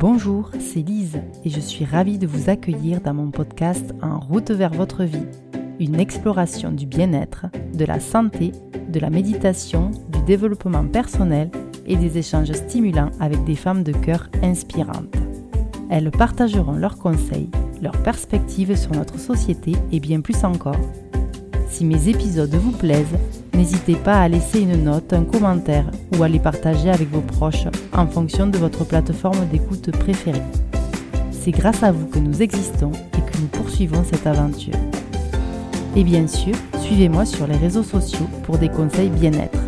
Bonjour, c'est Lise et je suis ravie de vous accueillir dans mon podcast En route vers votre vie, une exploration du bien-être, de la santé, de la méditation, du développement personnel et des échanges stimulants avec des femmes de cœur inspirantes. Elles partageront leurs conseils, leurs perspectives sur notre société et bien plus encore. Si mes épisodes vous plaisent, n'hésitez pas à laisser une note, un commentaire ou à les partager avec vos proches en fonction de votre plateforme d'écoute préférée. C'est grâce à vous que nous existons et que nous poursuivons cette aventure. Et bien sûr, suivez-moi sur les réseaux sociaux pour des conseils bien-être.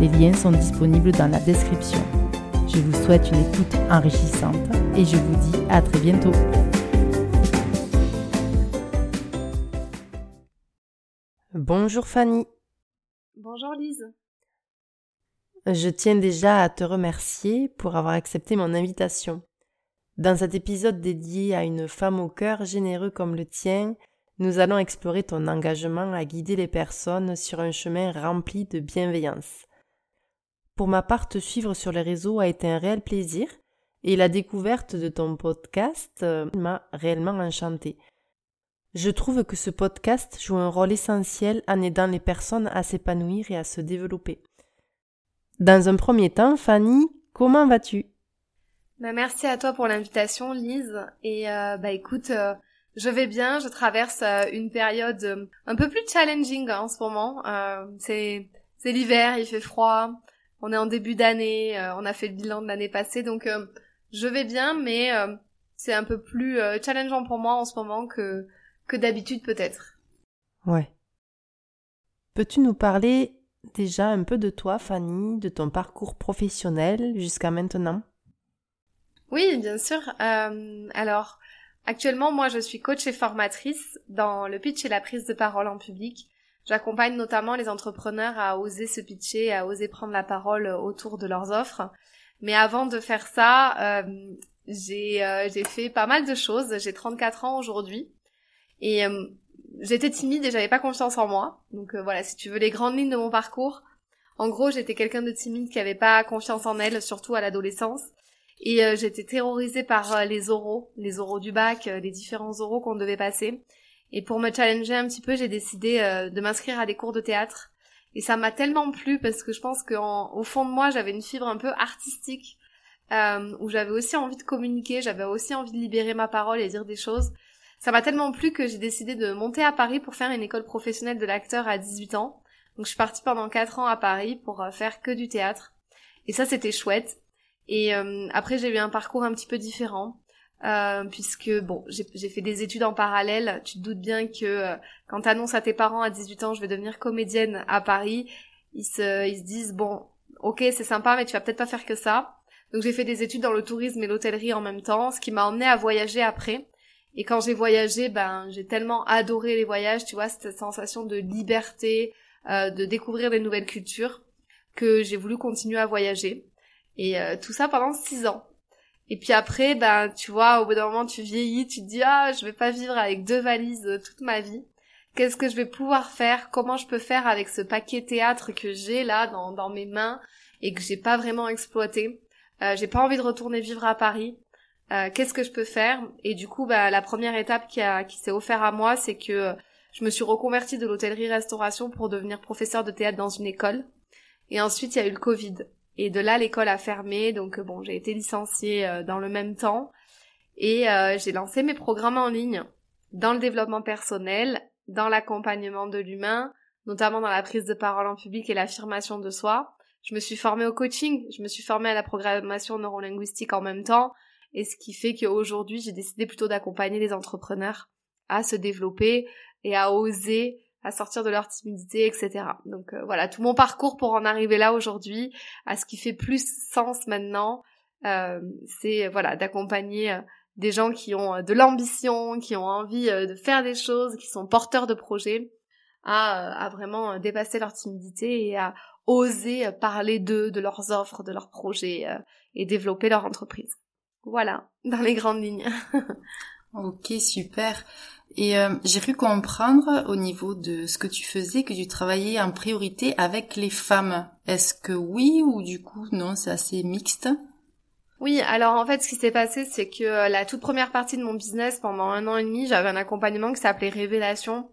Les liens sont disponibles dans la description. Je vous souhaite une écoute enrichissante et je vous dis à très bientôt. Bonjour Fanny. Bonjour Lise. Je tiens déjà à te remercier pour avoir accepté mon invitation. Dans cet épisode dédié à une femme au cœur généreux comme le tien, nous allons explorer ton engagement à guider les personnes sur un chemin rempli de bienveillance. Pour ma part, te suivre sur les réseaux a été un réel plaisir et la découverte de ton podcast euh, m'a réellement enchantée. Je trouve que ce podcast joue un rôle essentiel en aidant les personnes à s'épanouir et à se développer. Dans un premier temps, Fanny, comment vas-tu? Bah, Merci à toi pour l'invitation, Lise. Et euh, bah écoute, euh, je vais bien. Je traverse euh, une période un peu plus challenging hein, en ce moment. c'est c'est l'hiver, il fait froid. On est en début d'année. on a fait le bilan de l'année passée, donc je vais bien, mais c'est un peu plus challengeant pour moi en ce moment que que d'habitude peut-être. Ouais. Peux-tu nous parler déjà un peu de toi, Fanny, de ton parcours professionnel jusqu'à maintenant? Oui, bien sûr. Euh, alors, actuellement, moi, je suis coach et formatrice dans le pitch et la prise de parole en public. J'accompagne notamment les entrepreneurs à oser se pitcher, à oser prendre la parole autour de leurs offres. Mais avant de faire ça, euh, j'ai euh, fait pas mal de choses. J'ai 34 ans aujourd'hui. Et euh, j'étais timide et j'avais pas confiance en moi. Donc euh, voilà, si tu veux les grandes lignes de mon parcours, en gros, j'étais quelqu'un de timide qui avait pas confiance en elle, surtout à l'adolescence. Et euh, j'étais terrorisée par les oraux, les oraux du bac, les différents oraux qu'on devait passer. Et pour me challenger un petit peu, j'ai décidé de m'inscrire à des cours de théâtre. Et ça m'a tellement plu parce que je pense qu'au fond de moi, j'avais une fibre un peu artistique, où j'avais aussi envie de communiquer, j'avais aussi envie de libérer ma parole et dire des choses. Ça m'a tellement plu que j'ai décidé de monter à Paris pour faire une école professionnelle de l'acteur à 18 ans. Donc je suis partie pendant 4 ans à Paris pour euh, faire que du théâtre. Et ça c'était chouette. Et euh, après j'ai eu un parcours un petit peu différent. Euh, puisque bon, j'ai fait des études en parallèle. Tu te doutes bien que euh, quand t'annonces à tes parents à 18 ans, je vais devenir comédienne à Paris, ils se, ils se disent bon, ok, c'est sympa, mais tu vas peut-être pas faire que ça. Donc j'ai fait des études dans le tourisme et l'hôtellerie en même temps, ce qui m'a emmené à voyager après. Et quand j'ai voyagé, ben j'ai tellement adoré les voyages, tu vois, cette sensation de liberté, euh, de découvrir des nouvelles cultures, que j'ai voulu continuer à voyager. Et euh, tout ça pendant six ans. Et puis après, ben tu vois, au bout d'un moment, tu vieillis, tu te dis ah, je vais pas vivre avec deux valises euh, toute ma vie. Qu'est-ce que je vais pouvoir faire? Comment je peux faire avec ce paquet théâtre que j'ai là dans, dans mes mains et que j'ai pas vraiment exploité? Euh, J'ai pas envie de retourner vivre à Paris. Euh, qu'est-ce que je peux faire? Et du coup, bah, la première étape qui, qui s'est offerte à moi, c'est que euh, je me suis reconvertie de l'hôtellerie-restauration pour devenir professeur de théâtre dans une école. Et ensuite, il y a eu le Covid. Et de là, l'école a fermé, donc euh, bon, j'ai été licenciée dans le même temps. Et j'ai lancé mes programmes en ligne dans le développement personnel, dans l'accompagnement de l'humain, notamment dans la prise de parole en public et l'affirmation de soi. Je me suis formée au coaching, je me suis formée à la programmation neurolinguistique en même temps, et ce qui fait qu'aujourd'hui, j'ai décidé plutôt d'accompagner les entrepreneurs à se développer et à oser, à sortir de leur timidité, etc. Donc euh, voilà, tout mon parcours pour en arriver là aujourd'hui, à ce qui fait plus sens maintenant, euh, c'est voilà d'accompagner euh, des gens qui ont de l'ambition, qui ont envie de faire des choses, qui sont porteurs de projets, à, à vraiment dépasser leur timidité et à oser parler d'eux, de leurs offres, de leurs projets et développer leur entreprise. Voilà, dans les grandes lignes. ok, super. Et euh, j'ai pu comprendre au niveau de ce que tu faisais que tu travaillais en priorité avec les femmes. Est-ce que oui ou du coup non, c'est assez mixte? Oui, alors en fait, ce qui s'est passé, c'est que euh, la toute première partie de mon business, pendant un an et demi, j'avais un accompagnement qui s'appelait Révélation,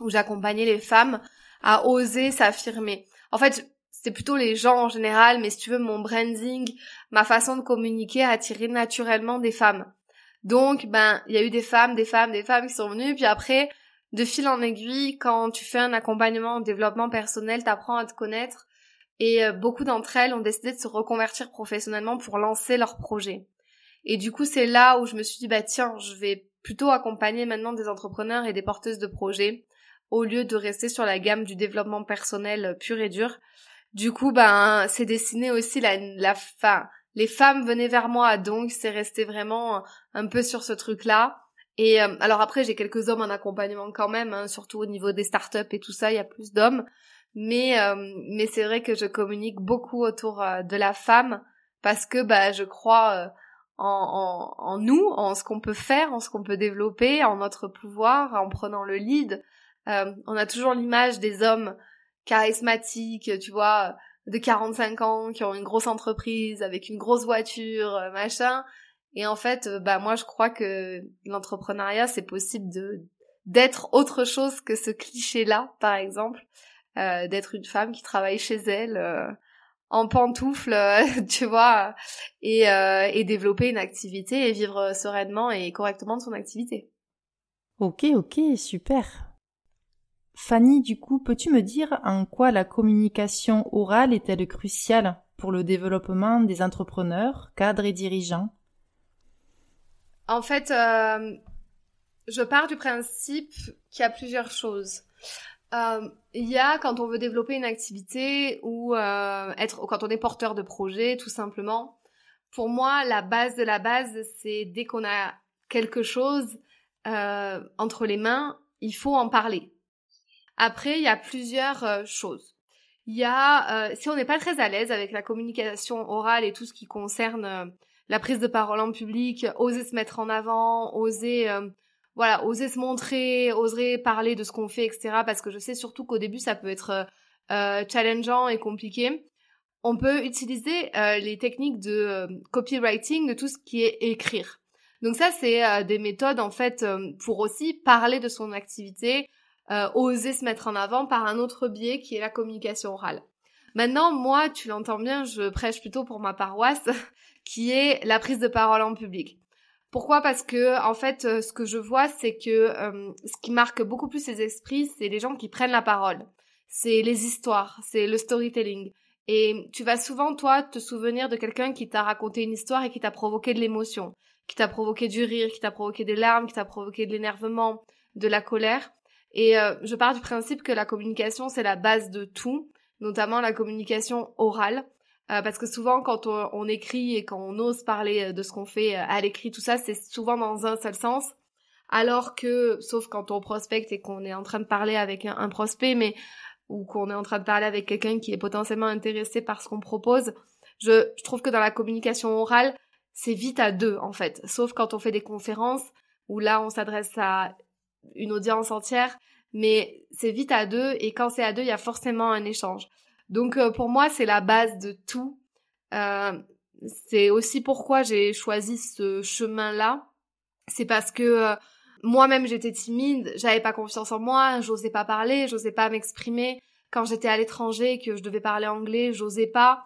où j'accompagnais les femmes à oser s'affirmer. En fait, c'est plutôt les gens en général, mais si tu veux, mon branding, ma façon de communiquer a attiré naturellement des femmes. Donc, ben, il y a eu des femmes, des femmes, des femmes qui sont venues, puis après, de fil en aiguille, quand tu fais un accompagnement en développement personnel, t'apprends à te connaître, et euh, beaucoup d'entre elles ont décidé de se reconvertir professionnellement pour lancer leur projet. Et du coup, c'est là où je me suis dit, bah tiens, je vais plutôt accompagner maintenant des entrepreneurs et des porteuses de projets au lieu de rester sur la gamme du développement personnel euh, pur et dur. Du coup, ben, c'est dessiné aussi la, la fin. Les femmes venaient vers moi, donc c'est resté vraiment euh, un peu sur ce truc-là. Et alors après, j'ai quelques hommes en accompagnement quand même, hein, surtout au niveau des startups et tout ça, il y a plus d'hommes mais euh, mais c'est vrai que je communique beaucoup autour euh, de la femme parce que bah je crois euh, en, en, en, nous, en ce qu'on peut faire, en ce qu'on peut développer, en notre pouvoir, en prenant le lead. on a toujours l'image des hommes charismatiques, tu vois, de 45 ans, qui ont une grosse entreprise, avec une grosse voiture, machin. Et en fait, bah moi je crois que l'entrepreneuriat c'est possible de d'être autre chose que ce cliché-là, par exemple. Euh, d'être une femme qui travaille chez elle euh, en pantoufles, euh, tu vois, et, et développer une activité et vivre sereinement et correctement de son activité. Ok, ok, super. Fanny, du coup, peux-tu me dire en quoi la communication orale est-elle cruciale pour le développement des entrepreneurs, cadres et dirigeants? En fait, je pars du principe qu'il y a plusieurs choses. Euh, il y a quand on veut développer une activité ou euh, être quand on est porteur de projet tout simplement. Pour moi, la base de la base, c'est dès qu'on a quelque chose euh, entre les mains, il faut en parler. Après, il y a plusieurs euh, choses. Il y a, euh, si on n'est pas très à l'aise avec la communication orale et tout ce qui concerne la prise de parole en public, oser se mettre en avant, oser voilà, oser se montrer, oser parler de ce qu'on fait, etc. Parce que je sais surtout qu'au début, ça peut être euh, euh, challengeant et compliqué. On peut utiliser euh, les techniques de copywriting, de tout ce qui est écrire. Donc ça, c'est des méthodes en fait pour aussi parler de son activité, oser se mettre en avant par un autre biais qui est la communication orale. Maintenant, moi, tu l'entends bien, je prêche plutôt pour ma paroisse, qui est la prise de parole en public. Pourquoi? Parce que en fait, euh, ce que je vois, c'est que euh, ce qui marque beaucoup plus les esprits, c'est les gens qui prennent la parole. C'est les histoires, c'est le storytelling. Et tu vas souvent, toi, te souvenir de quelqu'un qui t'a raconté une histoire et qui t'a provoqué de l'émotion, qui t'a provoqué du rire, qui t'a provoqué des larmes, qui t'a provoqué de l'énervement, de la colère. Et euh, je pars du principe que la communication, c'est la base de tout, notamment la communication orale. Euh, parce que souvent quand on, écrit et quand on ose parler euh, de ce qu'on fait euh, à l'écrit, tout ça, c'est souvent dans un seul sens. Alors que, sauf quand on prospecte et qu'on est en train de parler avec un, prospect, mais ou qu'on est en train de parler avec quelqu'un qui est potentiellement intéressé par ce qu'on propose, je, je trouve que dans la communication orale, c'est vite à deux en fait. Sauf quand on fait des conférences où là on s'adresse à une audience entière, mais c'est vite à deux et quand c'est à deux, il y a forcément un échange. Donc euh, pour moi, c'est la base de tout. Euh, c'est aussi pourquoi j'ai choisi ce chemin-là. C'est parce que euh, moi-même j'étais timide, j'avais pas confiance en moi, j'osais pas parler, j'osais pas m'exprimer. Quand j'étais à l'étranger, que je devais parler anglais, j'osais pas.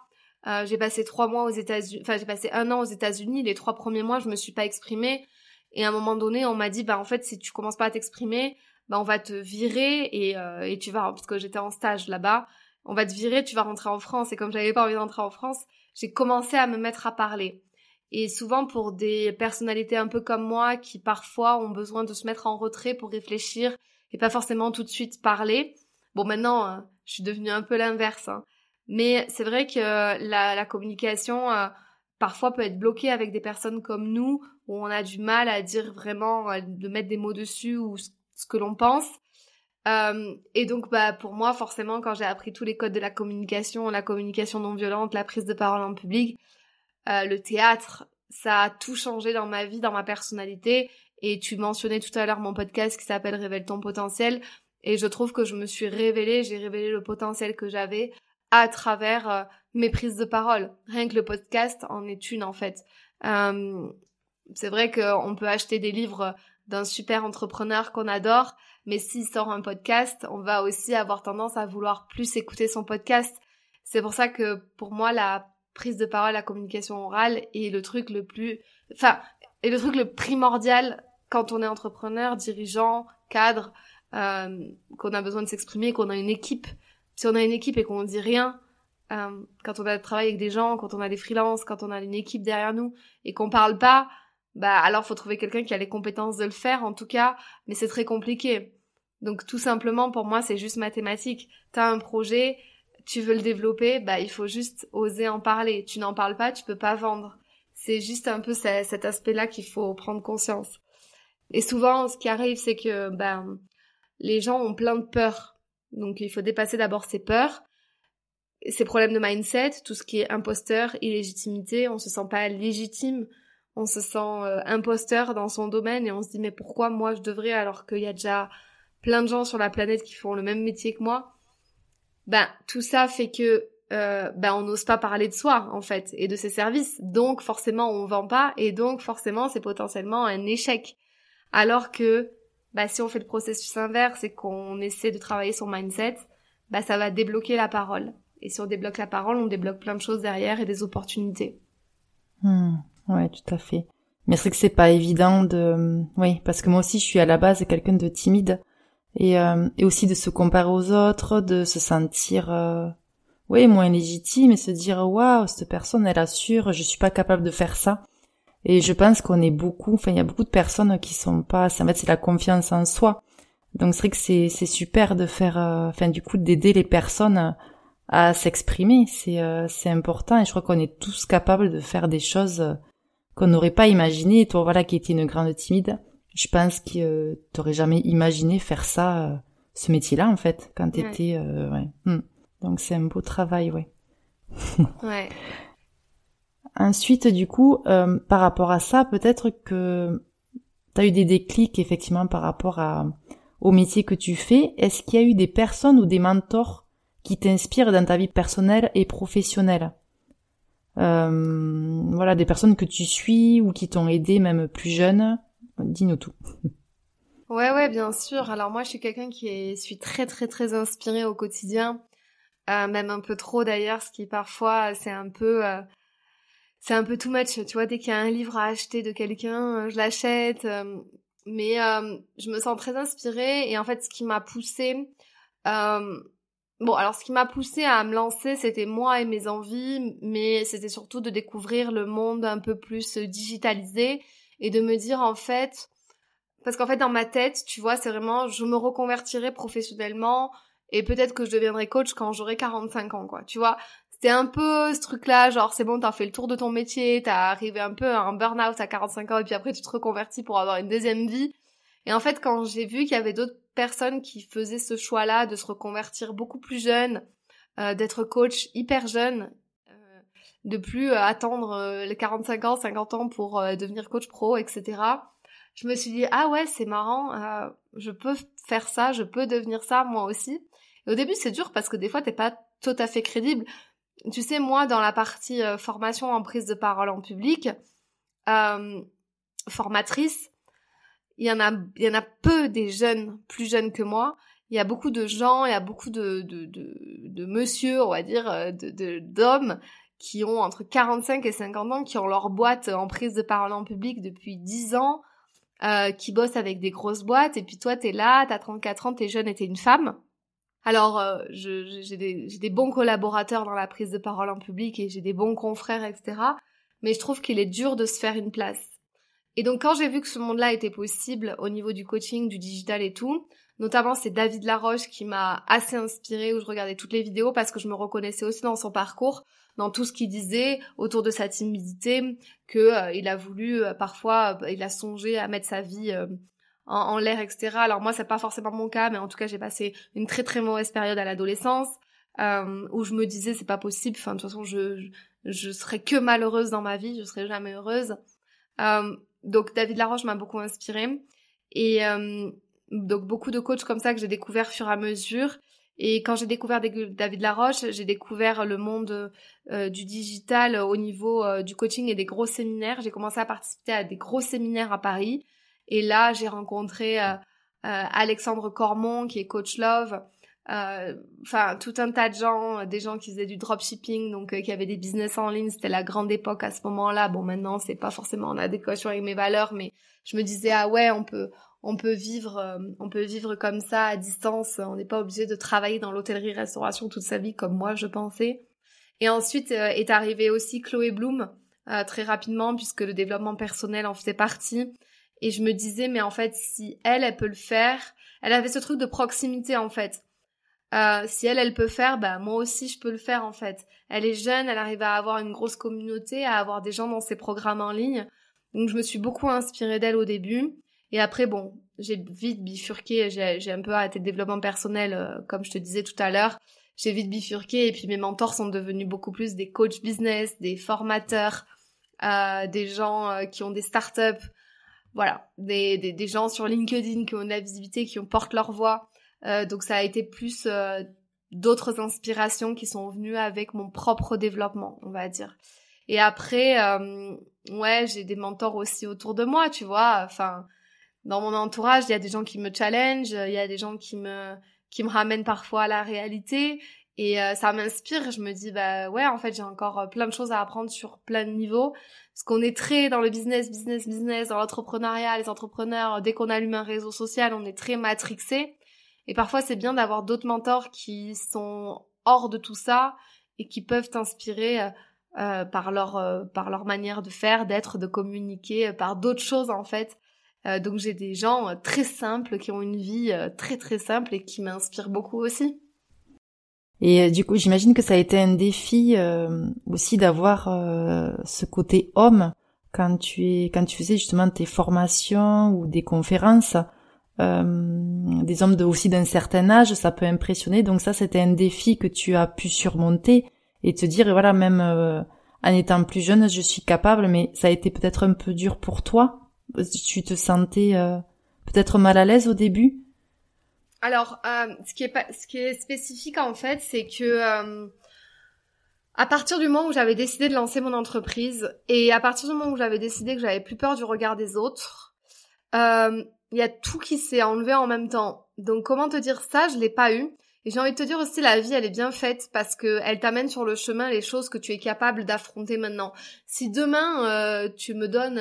j'ai passé trois mois aux États-Unis, enfin j'ai passé un an aux États-Unis. Les trois premiers mois, je me suis pas exprimée. Et à un moment donné, on m'a dit, bah en fait, si tu commences pas à t'exprimer, bah on va te virer et, et tu vas, parce que j'étais en stage là-bas, on va te virer, tu vas rentrer en France. Et comme j'avais pas envie d'entrer en France, j'ai commencé à me mettre à parler. Et souvent pour des personnalités un peu comme moi qui parfois ont besoin de se mettre en retrait pour réfléchir et pas forcément tout de suite parler. Bon maintenant, euh, je suis devenue un peu l'inverse. Hein. Mais c'est vrai que la, communication euh, parfois peut être bloquée avec des personnes comme nous où on a du mal à dire vraiment, euh, de mettre des mots dessus ou ce que l'on pense. Euh, et donc, bah, pour moi, forcément, quand j'ai appris tous les codes de la communication, la communication non violente, la prise de parole en public, euh, le théâtre, ça a tout changé dans ma vie, dans ma personnalité. Et tu mentionnais tout à l'heure mon podcast qui s'appelle Révèle ton potentiel. Et je trouve que je me suis révélée, j'ai révélé le potentiel que j'avais à travers euh, mes prises de parole. Rien que le podcast en est une en fait. Euh, c'est vrai qu'on peut acheter des livres d'un super entrepreneur qu'on adore, mais s'il sort un podcast, on va aussi avoir tendance à vouloir plus écouter son podcast. C'est pour ça que pour moi, la prise de parole, la communication orale est le truc le plus, enfin, est le truc le primordial quand on est entrepreneur, dirigeant, cadre, euh, qu'on a besoin de s'exprimer, qu'on a une équipe. Si on a une équipe et qu'on dit rien, euh, quand on a travaillé avec des gens, quand on a des freelances, quand on a une équipe derrière nous et qu'on parle pas, bah alors faut trouver quelqu'un qui a les compétences de le faire en tout cas, mais c'est très compliqué. Donc tout simplement pour moi c'est juste mathématique. T'as un projet, tu veux le développer, bah il faut juste oser en parler. Tu n'en parles pas, tu peux pas vendre. C'est juste un peu cet aspect-là qu'il faut prendre conscience. Et souvent ce qui arrive c'est que ben les gens ont plein de peurs. Donc il faut dépasser d'abord ces peurs, ces problèmes de mindset, tout ce qui est imposteur, illégitimité, on se sent pas légitime. On se sent euh, imposteur dans son domaine et on se dit mais pourquoi moi je devrais alors qu'il y a déjà plein de gens sur la planète qui font le même métier que moi? Ben tout ça fait que euh, ben on n'ose pas parler de soi en fait et de ses services. Donc forcément on vend pas et donc forcément c'est potentiellement un échec. Alors que ben, si on fait le processus inverse et qu'on essaie de travailler son mindset ben, ça va débloquer la parole et si on débloque la parole on débloque plein de choses derrière et des opportunités hmm. Ouais, tout à fait. Mais c'est que c'est pas évident de, oui, parce que moi aussi je suis à la base quelqu'un de timide et, euh, et aussi de se comparer aux autres, de se sentir, euh, oui, moins légitime et se dire waouh, cette personne elle assure, je suis pas capable de faire ça. Et je pense qu'on est beaucoup, enfin il y a beaucoup de personnes qui sont pas, en fait c'est la confiance en soi. Donc c'est vrai que c'est c'est super de faire, euh, enfin du coup d'aider les personnes à s'exprimer, c'est euh, c'est important et je crois qu'on est tous capables de faire des choses qu'on n'aurait pas imaginé. toi, voilà, qui était une grande timide, je pense que euh, t'aurais jamais imaginé faire ça, euh, ce métier-là, en fait, quand t'étais, ouais. Hmm. Donc c'est un beau travail, ouais. ouais. Ensuite, du coup, euh, par rapport à ça, peut-être que t'as eu des déclics, effectivement, par rapport à, au métier que tu fais. Est-ce qu'il y a eu des personnes ou des mentors qui t'inspirent dans ta vie personnelle et professionnelle? Euh, voilà, des personnes que tu suis ou qui t'ont aidé même plus jeune. Dis-nous tout. Ouais, ouais, bien sûr. Alors moi, je suis quelqu'un qui est, suis très, très, très inspirée au quotidien, euh, même un peu trop d'ailleurs, ce qui parfois c'est un peu, euh, c'est un peu too much. Tu vois, dès qu'il y a un livre à acheter de quelqu'un, je l'achète. mais je me sens très inspirée et en fait, ce qui m'a poussée, Bon, alors ce qui m'a poussé à me lancer, c'était moi et mes envies, mais c'était surtout de découvrir le monde un peu plus digitalisé et de me dire en fait, parce qu'en fait dans ma tête, tu vois, c'est vraiment, je me reconvertirai professionnellement et peut-être que je deviendrai coach quand j'aurai 45 ans, quoi. Tu vois, c'était un peu ce truc-là, genre c'est bon, t'as fait le tour de ton métier, t'as arrivé un peu à un burn-out à 45 ans et puis après tu te reconvertis pour avoir une deuxième vie. Et en fait, quand j'ai vu qu'il y avait d'autres personnes qui faisaient ce choix-là de se reconvertir beaucoup plus jeune, euh, d'être coach hyper jeune, euh, de plus euh, attendre les 45 ans, 50 ans pour devenir coach pro, etc. Je me suis dit ah ouais c'est marrant, je peux faire ça, je peux devenir ça moi aussi. Et au début c'est dur parce que des fois t'es pas tout à fait crédible. Tu sais moi dans la partie formation en prise de parole en public, formatrice, il y en a, il y en a peu des jeunes, plus jeunes que moi. Il y a beaucoup de gens, il y a beaucoup de, de, de, de monsieur, on va dire, euh, de, d'hommes qui ont entre 45 et 50 ans, qui ont leur boîte en prise de parole en public depuis 10 ans, euh, qui bossent avec des grosses boîtes, et puis toi, t'es là, t'as 34 ans, t'es jeune et t'es une femme. Alors, euh, j'ai des, des bons collaborateurs dans la prise de parole en public et j'ai des bons confrères, etc. Mais je trouve qu'il est dur de se faire une place. Et donc quand j'ai vu que ce monde-là était possible au niveau du coaching, du digital et tout, notamment c'est David Laroche qui m'a assez inspiré où je regardais toutes les vidéos parce que je me reconnaissais aussi dans son parcours, dans tout ce qu'il disait autour de sa timidité, que euh, il a voulu euh, parfois, euh, il a songé à mettre sa vie en, l'air, etc. Alors moi c'est pas forcément mon cas, mais en tout cas j'ai passé une très très mauvaise période à l'adolescence où je me disais c'est pas possible, enfin de toute façon je, je, serais que malheureuse dans ma vie, je serais jamais heureuse. Donc David Laroche m'a beaucoup inspiré. Et euh, donc beaucoup de coachs comme ça que j'ai découvert fur et à mesure. Et quand j'ai découvert David Laroche, j'ai découvert le monde euh, du digital au niveau euh, du coaching et des gros séminaires. J'ai commencé à participer à des gros séminaires à Paris. Et là, j'ai rencontré euh, Alexandre Cormon, qui est coach love. Enfin, tout un tas de gens, des gens qui faisaient du dropshipping, donc qui avaient des business en ligne. C'était la grande époque à ce moment-là. Bon, maintenant, c'est pas forcément en adéquation avec mes valeurs, mais je me disais ah ouais, on peut on peut vivre, euh, on peut vivre comme ça à distance. On n'est pas obligé de travailler dans l'hôtellerie-restauration toute sa vie comme moi je pensais. Et ensuite euh, est arrivée aussi Chloé Bloom euh, très rapidement puisque le développement personnel en faisait partie. Et je me disais mais en fait si elle elle peut le faire, elle avait ce truc de proximité en fait. si elle, elle peut faire, bah moi aussi je peux le faire en fait. Elle est jeune, elle arrive à avoir une grosse communauté, à avoir des gens dans ses programmes en ligne. Donc je me suis beaucoup inspirée d'elle au début. Et après, bon, j'ai vite bifurqué, j'ai un peu arrêté le développement personnel, euh, comme je te disais tout à l'heure. J'ai vite bifurqué et puis mes mentors sont devenus beaucoup plus des coachs business, des formateurs, euh, des gens euh, qui ont des startups, voilà, des, des, des, gens sur LinkedIn qui ont de la visibilité, qui ont, portent leur voix. donc ça a été plus d'autres inspirations qui sont venues avec mon propre développement, on va dire. Et après, ouais, j'ai des mentors aussi autour de moi, tu vois. Enfin, dans mon entourage, il y a des gens qui me challenge, il y a des gens qui me qui me ramènent parfois à la réalité et euh, ça m'inspire. Je me dis bah ouais, en fait, j'ai encore euh, plein de choses à apprendre sur plein de niveaux parce qu'on est très dans le business, business, business, dans l'entrepreneuriat, les entrepreneurs. Dès qu'on allume un réseau social, on est très matrixé. Et parfois, c'est bien d'avoir d'autres mentors qui sont hors de tout ça et qui peuvent t'inspirer euh, par leur par leur manière de faire, d'être, de communiquer, par d'autres choses en fait euh, donc j'ai des gens euh, très simples qui ont une vie euh, très très simple et qui m'inspirent beaucoup aussi. Et du coup, j'imagine que ça a été un défi aussi d'avoir ce côté homme quand tu es quand tu faisais justement tes formations ou des conférences. des hommes de, aussi d'un certain âge, ça peut impressionner. Donc ça, c'était un défi que tu as pu surmonter et te dire, voilà, même en étant plus jeune, je suis capable, mais ça a été peut-être un peu dur pour toi tu te sentais euh, peut-être mal à l'aise au début? Alors, euh, ce, qui est spécifique en fait, c'est que euh, à partir du moment où j'avais décidé de lancer mon entreprise et à partir du moment où j'avais décidé que j'avais plus peur du regard des autres, il y a tout qui s'est enlevé en même temps. Donc comment te dire ça? Je l'ai pas eu. Et j'ai envie de te dire aussi, la vie, elle est bien faite parce que elle t'amène sur le chemin les choses que tu es capable d'affronter maintenant. Si demain tu me donnes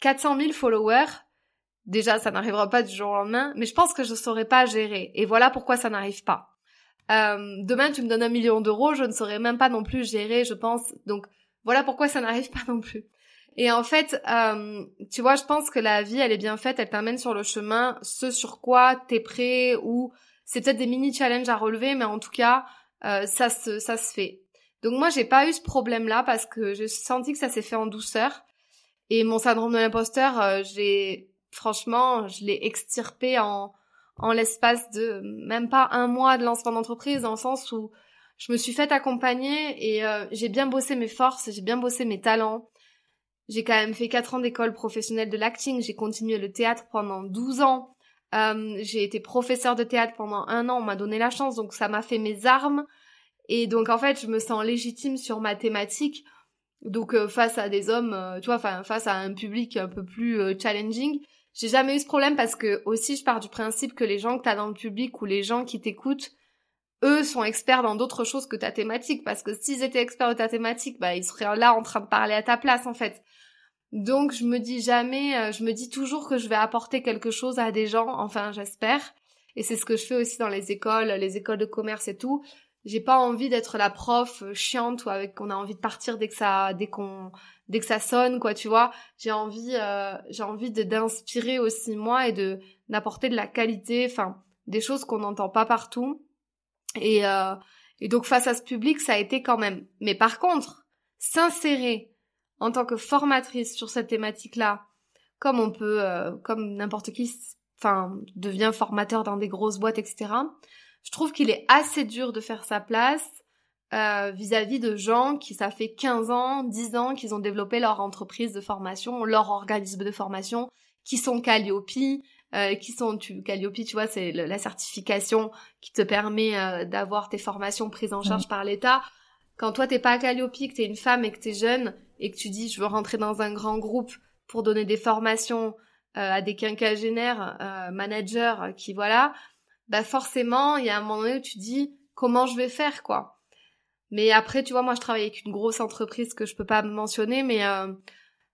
400 000 followers, déjà ça n'arrivera pas du jour au lendemain, mais je pense que je ne saurais pas gérer. Et voilà pourquoi ça n'arrive pas. Euh, demain tu me donnes un million d'euros, je ne saurais même pas non plus gérer, je pense. Donc voilà pourquoi ça n'arrive pas non plus. Et en fait, euh, tu vois, je pense que la vie, elle est bien faite, elle t'amène sur le chemin ce sur quoi t'es prêt ou c'est peut-être des mini challenges à relever, mais en tout cas, euh, ça se ça se fait. Donc moi, j'ai pas eu ce problème-là parce que j'ai senti que ça s'est fait en douceur. Et mon syndrome de l'imposteur, euh, j'ai franchement, je l'ai extirpé en en l'espace de même pas un mois de lancement d'entreprise, dans le sens où je me suis faite accompagner et euh, j'ai bien bossé mes forces, j'ai bien bossé mes talents. J'ai quand même fait quatre ans d'école professionnelle de l'acting, j'ai continué le théâtre pendant 12 ans. Euh, j'ai été professeur de théâtre pendant un an, on m'a donné la chance, donc ça m'a fait mes armes. Et donc en fait, je me sens légitime sur ma thématique donc euh, face à des hommes, tu vois, face à un public un peu plus challenging, j'ai jamais eu ce problème parce que aussi je pars du principe que les gens que t'as dans le public ou les gens qui t'écoutent, eux sont experts dans d'autres choses que ta thématique parce que s'ils étaient experts de ta thématique, bah ils seraient là en train de parler à ta place en fait. Donc je me dis jamais, je me dis toujours que je vais apporter quelque chose à des gens, enfin j'espère. Et c'est ce que je fais aussi dans les écoles, les écoles de commerce et tout j'ai pas envie d'être la prof euh, chiante ou avec qu'on a envie de partir dès que ça dès qu'on dès que ça sonne quoi tu vois. J'ai envie euh, j'ai envie d'inspirer aussi moi et de d'apporter de la qualité enfin des choses qu'on n'entend pas partout. Et euh, et donc face à ce public ça a été quand même. Mais par contre s'insérer en tant que formatrice sur cette thématique là comme on peut comme n'importe qui enfin devient formateur dans des grosses boîtes etc je trouve qu'il est assez dur de faire sa place euh, vis-à-vis de gens qui, ça fait 15 ans, 10 ans qu'ils ont développé leur entreprise de formation, leur organisme de formation, qui sont Calliope, euh, qui sont tu Calliope, tu vois, c'est la certification qui te permet euh, d'avoir tes formations prises en charge par l'État. Quand toi t'es pas à Calliope, que t'es une femme et que t'es jeune et que tu dis je veux rentrer dans un grand groupe pour donner des formations euh, à des quinquagénaires, managers, qui voilà, bah forcément il y a un moment donné où tu dis comment je vais faire quoi. Mais après, tu vois, moi je travaille avec une grosse entreprise que je peux pas mentionner, mais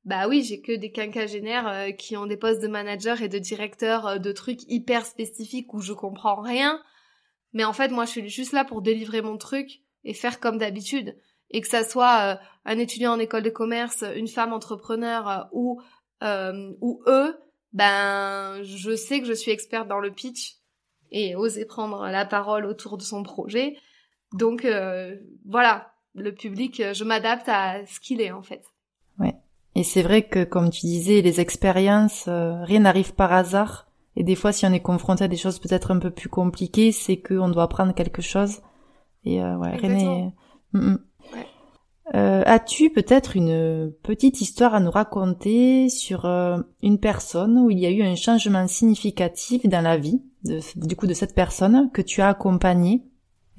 bah oui, j'ai que des quinquagénaires euh, qui ont des postes de manager et de directeur euh, de trucs hyper spécifiques où je comprends rien. Mais en fait, moi, je suis juste là pour délivrer mon truc et faire comme d'habitude. Et que ça soit euh, un étudiant en école de commerce, une femme entrepreneur ou ou eux, ben je sais que je suis experte dans le pitch et oser prendre la parole autour de son projet. Donc voilà, le public, je m'adapte à ce qu'il est en fait. Et c'est vrai que, comme tu disais, les expériences, euh, rien n'arrive par hasard. Et des fois, si on est confronté à des choses peut-être un peu plus compliquées, c'est qu'on doit apprendre quelque chose. Et euh, ouais, rien mm, mm. Euh, As-tu peut-être une petite histoire à nous raconter sur euh, une personne où il y a eu un changement significatif dans la vie, de, du coup, de cette personne que tu as accompagnée?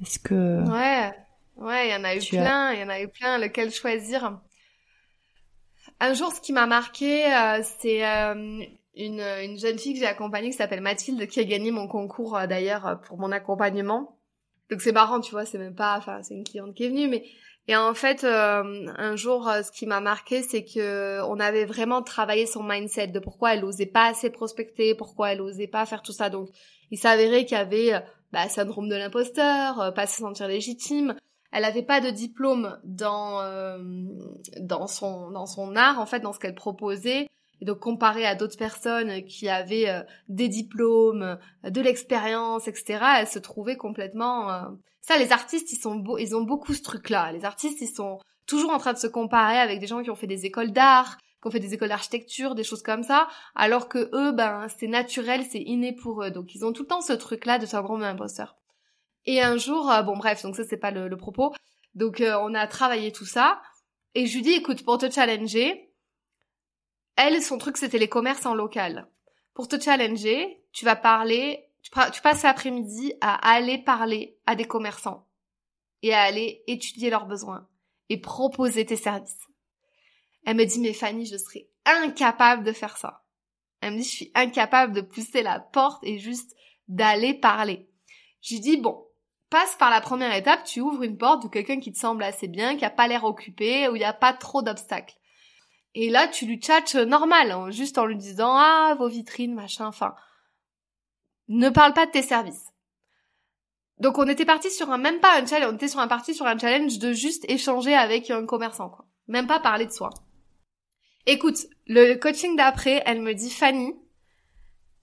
Est-ce que ouais, ouais, il y en a eu plein, il y en a eu plein. Lequel choisir? Un jour, ce qui m'a marqué, euh, c'est euh, une, une, jeune fille que j'ai accompagnée qui s'appelle Mathilde, qui a gagné mon concours euh, d'ailleurs pour mon accompagnement. Donc c'est marrant, tu vois, c'est même pas, enfin c'est une cliente qui est venue, mais et en fait, un jour, ce qui m'a marqué, c'est que on avait vraiment travaillé son mindset de pourquoi elle osait pas assez prospecter, pourquoi elle osait pas faire tout ça. Donc, il s'avérait qu'il y avait bah, syndrome de l'imposteur, pas se sentir légitime, elle avait pas de diplôme dans euh, dans son dans son art en fait dans ce qu'elle proposait et donc comparé à d'autres personnes qui avaient euh, des diplômes, de l'expérience, etc. Elle se trouvait complètement euh, ça les artistes ils sont beaux ils ont beaucoup ce truc là les artistes ils sont toujours en train de se comparer avec des gens qui ont fait des écoles d'art qui ont fait des écoles d'architecture, des choses comme ça, alors que eux, ben, c'est naturel, c'est inné pour eux. Donc, ils ont tout le temps ce truc-là de syndrome d'imposteur. Et un jour, euh, bon bref, donc ça c'est pas le, propos. Donc euh, on a travaillé tout ça. Et je lui dis, écoute, pour te challenger, elle, son truc c'était les commerces en local. Pour te challenger, tu vas parler, tu, passes l'après-midi à aller parler à des commerçants et à aller étudier leurs besoins et proposer tes services. Elle me dit, mais Fanny, je serais incapable de faire ça. Elle me dit, je suis incapable de pousser la porte et juste d'aller parler. Je lui dis, bon, passe par la première étape, tu ouvres une porte de quelqu'un qui te semble assez bien, qui a pas l'air occupé, où il n'y a pas trop d'obstacles. Et là, tu lui tchatches normal, hein, juste en lui disant ah vos vitrines, machin, enfin, ne parle pas de tes services. Donc on était parti sur un même pas un challenge, on était sur un parti sur un challenge de juste échanger avec un commerçant quoi, même pas parler de soi. Écoute, le coaching d'après, elle me dit Fanny,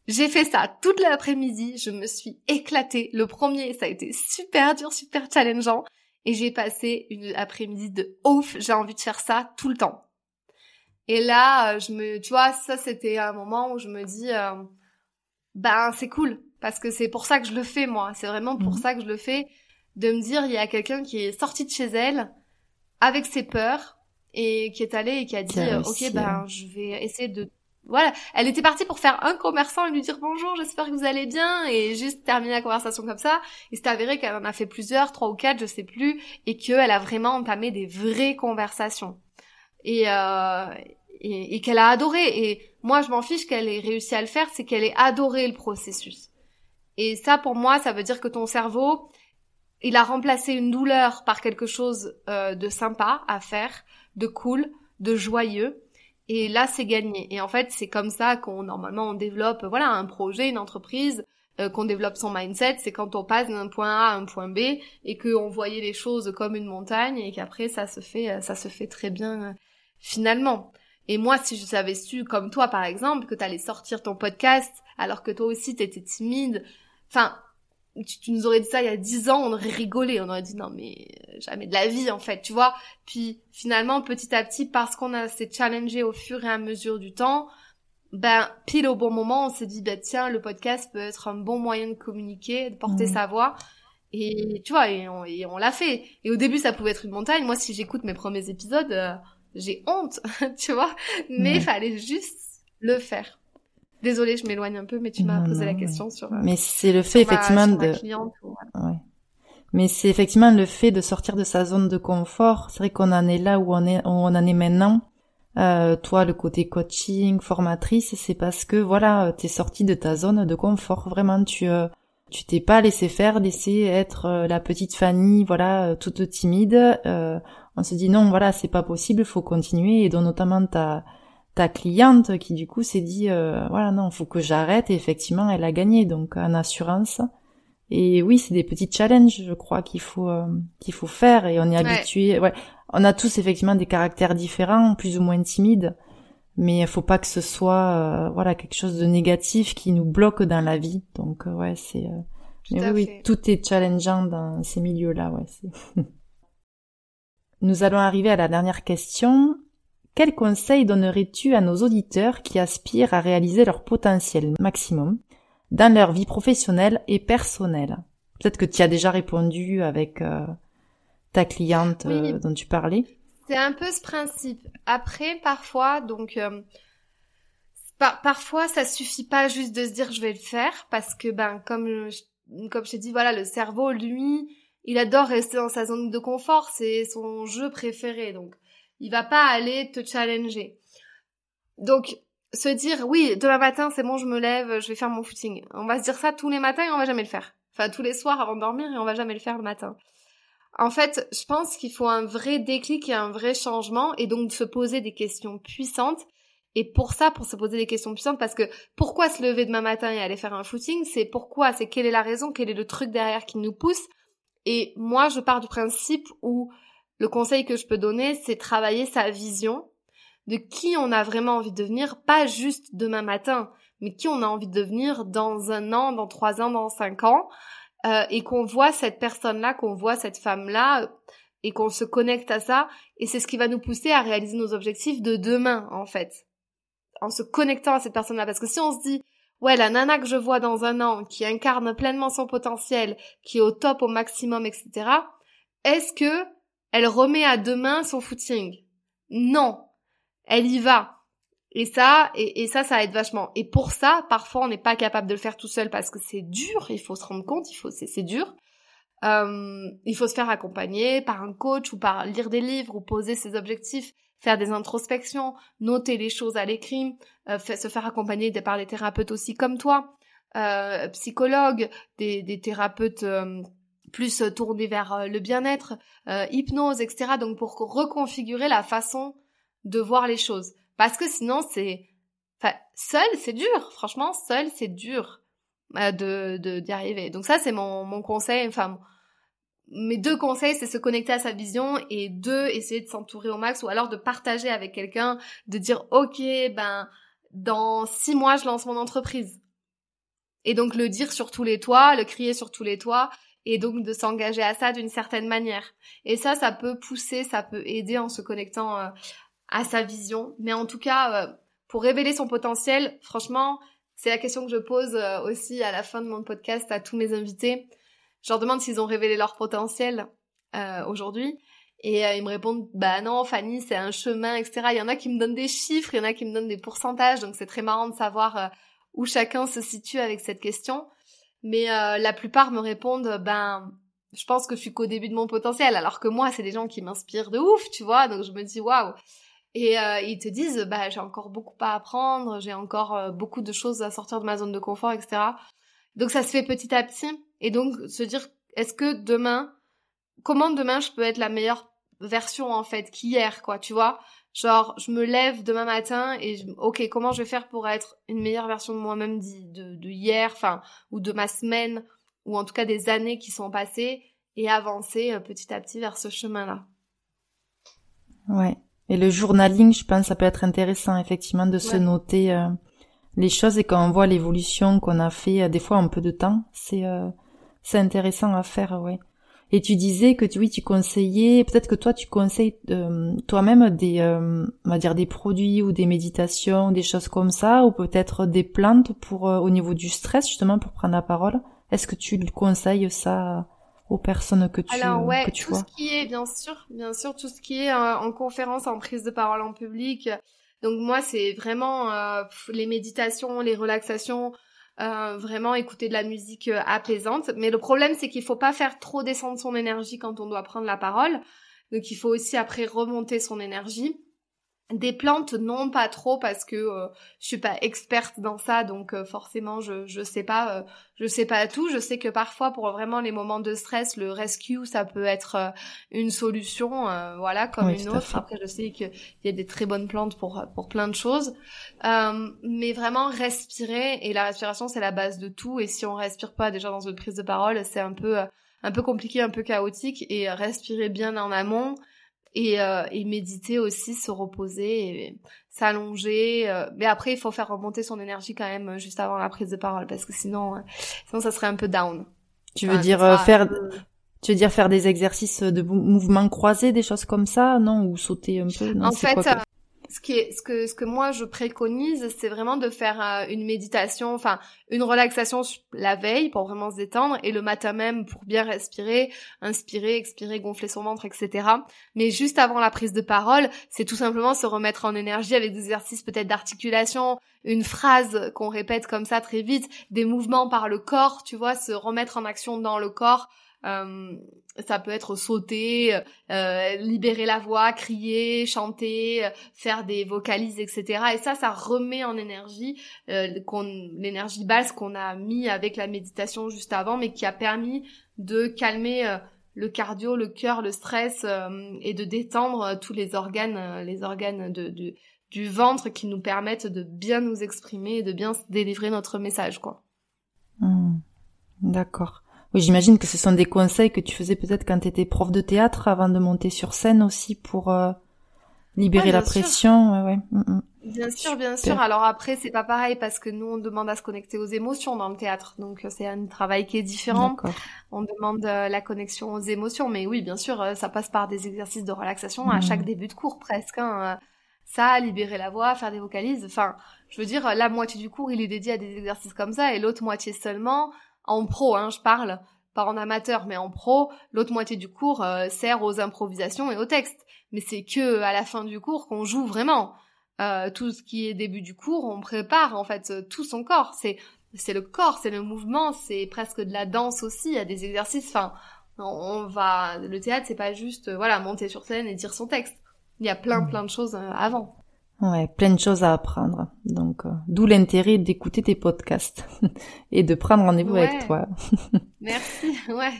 j'ai fait ça toute l'après-midi, je me suis éclatée. Le premier, ça a été super dur, super challengeant. Et j'ai passé une après-midi de ouf, j'ai envie de faire ça tout le temps. Et là, euh, je me, tu vois, ça c'était un moment où je me dis, euh, ben c'est cool, parce que c'est pour ça que je le fais moi. C'est vraiment pour mhm. ça que je le fais, de me dire, il y a quelqu'un qui est sorti de chez elle avec ses peurs et qui est allé et qui a dit, ok, ben je vais essayer de voilà, elle était partie pour faire un commerçant et lui dire bonjour, j'espère que vous allez bien et juste terminer la conversation comme ça. Et c'est avéré qu'elle en a fait plusieurs, trois ou quatre, je sais plus, et qu'elle a vraiment entamé des vraies conversations. Et, euh, et, qu'elle a adoré. Et moi, je m'en fiche qu'elle ait réussi à le faire, c'est qu'elle ait adoré le processus. Et ça, pour moi, ça veut dire que ton cerveau, il a remplacé une douleur par quelque chose euh, de sympa à faire, de cool, de joyeux et là, c'est gagné. Et en fait, c'est comme ça qu'on normalement on développe, voilà, un projet, une entreprise, euh, qu'on développe son mindset. C'est quand on passe d'un point A à un point B et qu'on voyait les choses comme une montagne et qu'après ça se fait, ça se fait très bien euh, finalement. Et moi, si je savais su, comme toi par exemple, que t'allais sortir ton podcast alors que toi aussi t'étais timide, enfin, tu, nous aurais dit ça il y a dix ans, on aurait rigolé, on aurait dit non mais euh, jamais de la vie en fait, tu vois. Puis finalement petit à petit, parce qu'on a s'est challengé au fur et à mesure du temps, ben pile au bon moment, on s'est dit ben tiens le podcast peut être un bon moyen de communiquer, de porter mmh. sa voix. Et tu vois, et on, l'a fait. Et au début, ça pouvait être une montagne. Moi, si j'écoute mes premiers épisodes, euh, j'ai honte, tu vois. Mais il fallait juste le faire. Désolée, je m'éloigne un peu, mais tu m'as posé la question sur. Euh, mais c'est le fait effectivement de. ouais. Mais c'est effectivement le fait de sortir de sa zone de confort. C'est vrai qu'on en est là où on est, où on en est maintenant. Euh, toi, le côté coaching, formatrice, c'est parce que voilà, t'es sorti de ta zone de confort. Vraiment, tu euh, tu t'es pas laissé faire, laissé être euh, la petite Fanny, voilà, euh, toute timide. On se dit non, voilà, c'est pas possible, faut continuer. Et dont notamment ta ta cliente qui du coup s'est dit voilà non, faut que j'arrête. Et effectivement, elle a gagné donc en assurance. Et oui, c'est des petits challenges, je crois qu'il faut qu'il faut faire et on est habitué. Ouais, on a tous effectivement des caractères différents, plus ou moins timides, mais il faut pas que ce soit euh, voilà quelque chose de négatif qui nous bloque dans la vie. Donc euh, ouais, c'est euh, oui, tout est challengeant dans ces milieux-là, ouais. Nous allons arriver à la dernière question. Quel conseil donnerais-tu à nos auditeurs qui aspirent à réaliser leur potentiel maximum dans leur vie professionnelle et personnelle? Peut-être que tu as déjà répondu avec ta cliente euh, dont tu parlais C'est un peu ce principe. Après, parfois, donc, euh, parfois, ça suffit pas juste de se dire je vais le faire parce que, ben, comme comme je t'ai dit, voilà, le cerveau, lui, il adore rester dans sa zone de confort. C'est son jeu préféré, donc il va pas aller te challenger. Donc, se dire oui, demain matin, c'est bon, je me lève, je vais faire mon footing. On va se dire ça tous les matins et on va jamais le faire. Enfin, tous les soirs avant de dormir et on va jamais le faire le matin. En fait, je pense qu'il faut un vrai déclic et un vrai changement et donc se poser des questions puissantes. Et pour ça, pour se poser des questions puissantes, parce que pourquoi se lever demain matin et aller faire un footing, c'est pourquoi, c'est quelle est la raison, quel est le truc derrière qui nous pousse. Et moi, je pars du principe où le conseil que je peux donner, c'est travailler sa vision de qui on a vraiment envie de devenir, pas juste demain matin, mais qui on a envie de devenir dans un an, dans trois ans, dans cinq ans. Euh, et qu'on voit cette personne-là, qu'on voit cette femme-là, et qu'on se connecte à ça, et c'est ce qui va nous pousser à réaliser nos objectifs de demain, en fait. En se connectant à cette personne-là. Parce que si on se dit, ouais, la nana que je vois dans un an, qui incarne pleinement son potentiel, qui est au top, au maximum, etc., est-ce que elle remet à demain son footing? Non. Elle y va. Et ça, et, ça, ça aide vachement. Et pour ça, parfois, on n'est pas capable de le faire tout seul parce que c'est dur. Il faut se rendre compte, il faut, c'est dur. Euh, il faut se faire accompagner par un coach ou par lire des livres ou poser ses objectifs, faire des introspections, noter les choses à l'écrit, euh, se faire accompagner par des thérapeutes aussi comme toi, euh, psychologues, des, thérapeutes euh, plus tournés vers le bien-être, hypnose, etc. Donc pour reconfigurer la façon de voir les choses. Parce que sinon, c'est... Seul, c'est dur. Franchement, seul, c'est dur de d'y arriver. Donc ça, c'est mon, mon conseil. Enfin, mes deux conseils, c'est se connecter à sa vision et deux, essayer de s'entourer au max ou alors de partager avec quelqu'un, de dire, OK, ben, dans six mois, je lance mon entreprise. Et donc le dire sur tous les toits, le crier sur tous les toits, et donc de s'engager à ça d'une certaine manière. Et ça, ça peut pousser, ça peut aider en se connectant euh, à sa vision. Mais en tout cas, euh, pour révéler son potentiel, franchement, c'est la question que je pose euh, aussi à la fin de mon podcast à tous mes invités. Je leur demande s'ils ont révélé leur potentiel euh, aujourd'hui. Et ils me répondent, bah non, Fanny, c'est un chemin, etc. Il y en a qui me donnent des chiffres, il y en a qui me donnent des pourcentages, donc c'est très marrant de savoir où chacun se situe avec cette question. Mais la plupart me répondent, ben, je pense que je suis qu'au début de mon potentiel, alors que moi, c'est des gens qui m'inspirent de ouf, tu vois. Donc je me dis, waouh, et euh, ils te disent, bah, j'ai encore beaucoup à apprendre, j'ai encore euh, beaucoup de choses à sortir de ma zone de confort, etc. Donc ça se fait petit à petit. Et donc se dire, est-ce que demain, comment demain je peux être la meilleure version en fait qu'hier, quoi, tu vois? Genre, je me lève demain matin et ok, comment je vais faire pour être une meilleure version de moi-même de, de hier, enfin, ou de ma semaine, ou en tout cas des années qui sont passées, et avancer euh, petit à petit vers ce chemin-là? Ouais. Et le journaling, je pense, ça peut être intéressant effectivement de se noter euh, les choses et quand on voit l'évolution qu'on a fait euh, des fois en peu de temps, c'est euh, c'est intéressant à faire, ouais. Et tu disais que tu, oui, tu conseillais, peut-être que toi tu conseilles toi-même des, on va dire des produits ou des méditations, des choses comme ça, ou peut-être des plantes pour au niveau du stress justement pour prendre la parole. Est-ce que tu conseilles ça aux personnes que tu Alors ouais, tout ce qui est bien sûr, bien sûr tout ce qui est euh, en conférence, en prise de parole en public. Donc moi, c'est vraiment euh, les méditations, les relaxations, euh, vraiment écouter de la musique euh, apaisante. Mais le problème, c'est qu'il faut pas faire trop descendre son énergie quand on doit prendre la parole. Donc il faut aussi après remonter son énergie. Des plantes, non, pas trop parce que euh, je suis pas experte dans ça, donc euh, forcément je je sais pas, euh, je sais pas tout. Je sais que parfois pour vraiment les moments de stress, le rescue ça peut être une solution, voilà comme une autre. Après je sais qu'il y a des très bonnes plantes pour pour plein de choses, mais vraiment respirer et la respiration c'est la base de tout. Et si on respire pas déjà dans une prise de parole, c'est un peu un peu compliqué, un peu chaotique et respirer bien en amont et, euh, et méditer aussi, se reposer, s'allonger. Euh, mais après, il faut faire remonter son énergie quand même juste avant la prise de parole parce que sinon, euh, sinon ça serait un peu down. Tu veux dire faire, tu veux dire faire des exercices de mouvements croisés, des choses comme ça, non, ou sauter un peu. Non, en fait, ce qui est ce que ce que moi je préconise c'est vraiment de faire euh, une méditation enfin une relaxation la veille pour vraiment se détendre et le matin même pour bien respirer inspirer expirer gonfler son ventre etc mais juste avant la prise de parole c'est tout simplement se remettre en énergie avec des exercices peut-être d'articulation une phrase qu'on répète comme ça très vite des mouvements par le corps tu vois se remettre en action dans le corps ça peut être sauter, euh, libérer la voix, crier, chanter, faire des vocalises, etc. Et ça, ça remet en énergie euh, l'énergie basse qu'on a mis avec la méditation juste avant, mais qui a permis de calmer euh, le cardio, le cœur, le stress et de détendre tous les organes, les organes du ventre qui nous permettent de bien nous exprimer et de bien délivrer notre message, quoi. Mmh. D'accord. Oui, j'imagine que ce sont des conseils que tu faisais peut-être quand tu étais prof de théâtre avant de monter sur scène aussi pour euh, libérer la pression. Ouais, mm, mm. Bien sûr, bien sûr. Alors après, c'est pas pareil parce que nous, on demande à se connecter aux émotions dans le théâtre. Donc euh, c'est un travail qui est différent. On demande euh, la connexion aux émotions. Mais oui, bien sûr, ça passe par des exercices de relaxation à chaque mm. début de cours presque. Hein. Ça, libérer la voix, faire des vocalises. Enfin, je veux dire, la moitié du cours, il est dédié à des exercices comme ça et l'autre moitié seulement en pro, hein, je parle, pas en amateur, mais en pro, l'autre moitié du cours euh, sert aux improvisations et au texte. Mais c'est que à la fin du cours qu'on joue vraiment. Euh, tout ce qui est début du cours, on prépare en fait tout son corps. C'est c'est le corps, c'est le mouvement, c'est presque de la danse aussi. Il y a des exercices. Enfin, on va le théâtre, c'est pas juste voilà monter sur scène et dire son texte. Il y a plein plein de choses euh, avant. Ouais, plein de choses à apprendre. Donc, euh, d'où l'intérêt d'écouter tes podcasts et de prendre rendez-vous avec toi. Merci, ouais.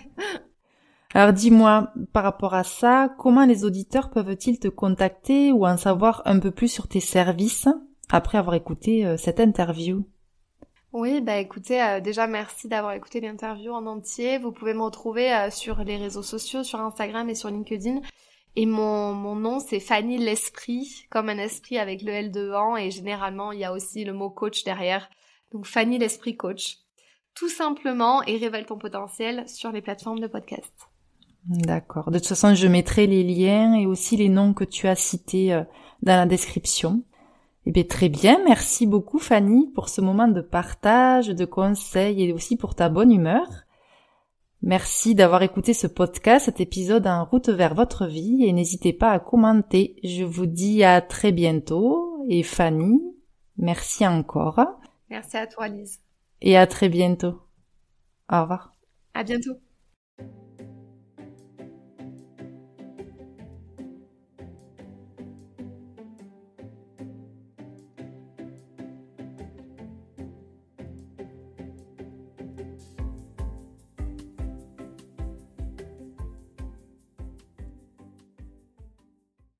Alors dis-moi, par rapport à ça, comment les auditeurs peuvent-ils te contacter ou en savoir un peu plus sur tes services après avoir écouté euh, cette interview? Oui, bah écoutez, euh, déjà merci d'avoir écouté l'interview en entier. Vous pouvez me retrouver sur les réseaux sociaux, sur Instagram et sur LinkedIn. Et mon, mon nom, c'est Fanny l'Esprit, comme un esprit avec le L devant, et généralement, il y a aussi le mot coach derrière. Donc Fanny l'Esprit Coach. Tout simplement, et révèle ton potentiel sur les plateformes de podcast. D'accord. De toute façon, je mettrai les liens et aussi les noms que tu as cités euh, dans la description. Eh bien, très bien. Merci beaucoup, Fanny, pour ce moment de partage, de conseils et aussi pour ta bonne humeur. Merci d'avoir écouté ce podcast, cet épisode en route vers votre vie et n'hésitez pas à commenter. Je vous dis à très bientôt et Fanny, merci encore. Merci à toi Lise. Et à très bientôt. Au revoir. À bientôt.